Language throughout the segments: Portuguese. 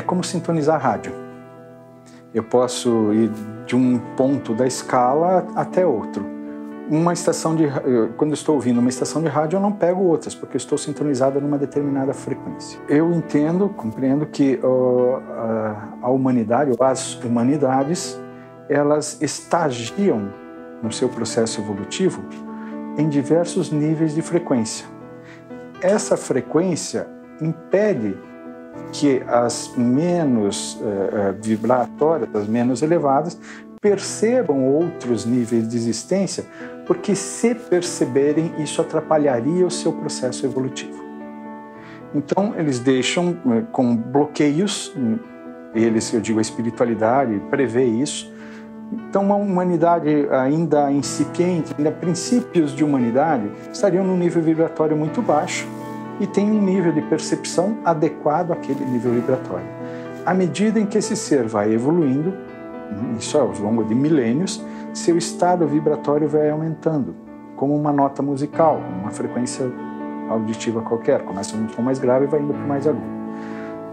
como sintonizar rádio. Eu posso ir de um ponto da escala até outro. Uma estação de quando estou ouvindo uma estação de rádio, eu não pego outras porque eu estou sintonizada numa determinada frequência. Eu entendo, compreendo que uh, a humanidade as humanidades elas estagiam no seu processo evolutivo em diversos níveis de frequência. Essa frequência impede que as menos uh, vibratórias, as menos elevadas, percebam outros níveis de existência, porque se perceberem, isso atrapalharia o seu processo evolutivo. Então, eles deixam uh, com bloqueios, eles, eu digo, a espiritualidade prevê isso, então, uma humanidade ainda incipiente, ainda princípios de humanidade, estariam num nível vibratório muito baixo e tem um nível de percepção adequado àquele nível vibratório. À medida em que esse ser vai evoluindo, isso ao longo de milênios, seu estado vibratório vai aumentando, como uma nota musical, uma frequência auditiva qualquer. Começa num tom mais grave e vai indo para mais agudo.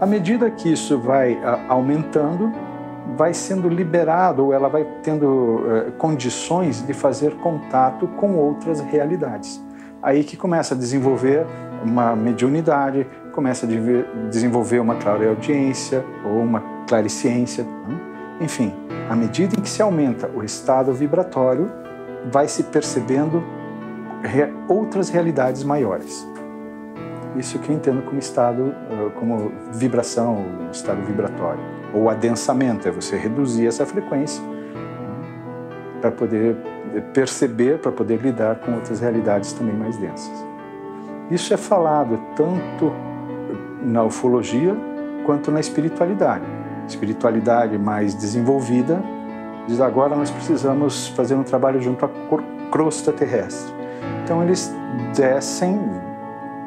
À medida que isso vai aumentando, vai sendo liberado ou ela vai tendo eh, condições de fazer contato com outras realidades. Aí que começa a desenvolver uma mediunidade, começa a desenvolver uma clareaudiência ou uma clariciência. Né? Enfim, à medida em que se aumenta o estado vibratório, vai se percebendo outras realidades maiores. Isso que eu entendo como estado, como vibração, estado vibratório. Ou adensamento, é você reduzir essa frequência para poder perceber, para poder lidar com outras realidades também mais densas. Isso é falado tanto na ufologia quanto na espiritualidade. Espiritualidade mais desenvolvida diz agora nós precisamos fazer um trabalho junto à crosta terrestre. Então eles descem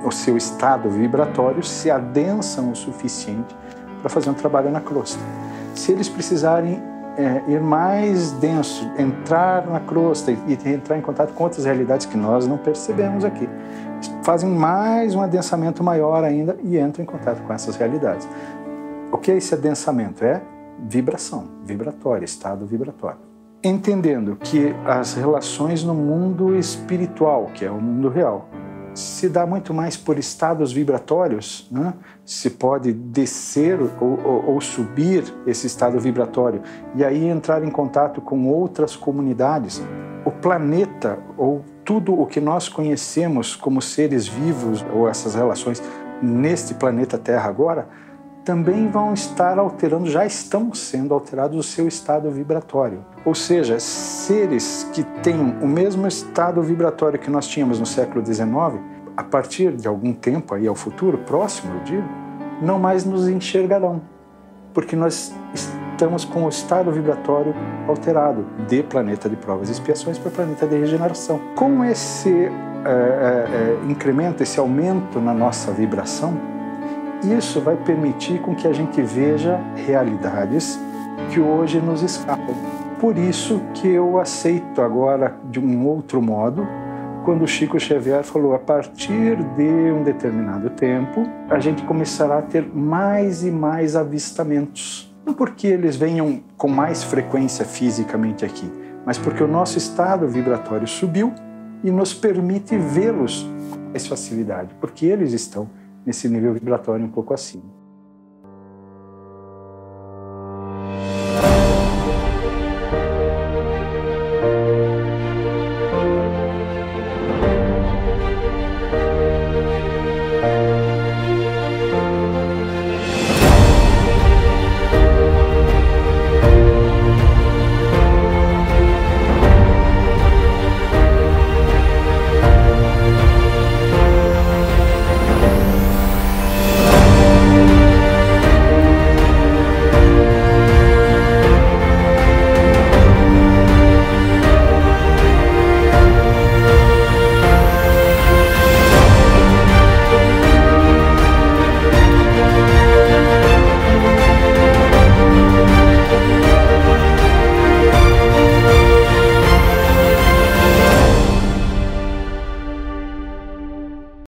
o seu estado vibratório, se adensam o suficiente para fazer um trabalho na crosta. Se eles precisarem é, ir mais denso, entrar na crosta e, e entrar em contato com outras realidades que nós não percebemos aqui, fazem mais um adensamento maior ainda e entram em contato com essas realidades. O que é esse adensamento? É vibração, vibratória, estado vibratório. Entendendo que as relações no mundo espiritual, que é o mundo real, se dá muito mais por estados vibratórios, né? se pode descer ou, ou, ou, subir esse estado vibratório e aí entrar em contato com outras comunidades. O planeta ou tudo o que nós conhecemos como seres vivos ou essas relações neste planeta Terra agora também vão estar alterando, já estão sendo alterados o seu estado vibratório. Ou seja, seres que têm o mesmo estado vibratório que nós tínhamos no século XIX, a partir de algum tempo aí ao futuro, próximo, eu digo, não mais nos enxergarão, porque nós estamos com o estado vibratório alterado de planeta de provas e expiações para planeta de regeneração. Com esse é, é, incremento, esse aumento na nossa vibração, isso vai permitir com que a gente veja realidades que hoje nos escapam. Por isso que eu aceito agora de um outro modo, quando Chico Xavier falou a partir de um determinado tempo, a gente começará a ter mais e mais avistamentos. Não porque eles venham com mais frequência fisicamente aqui, mas porque o nosso estado vibratório subiu e nos permite vê-los com mais facilidade, porque eles estão nesse nível vibratório um pouco acima.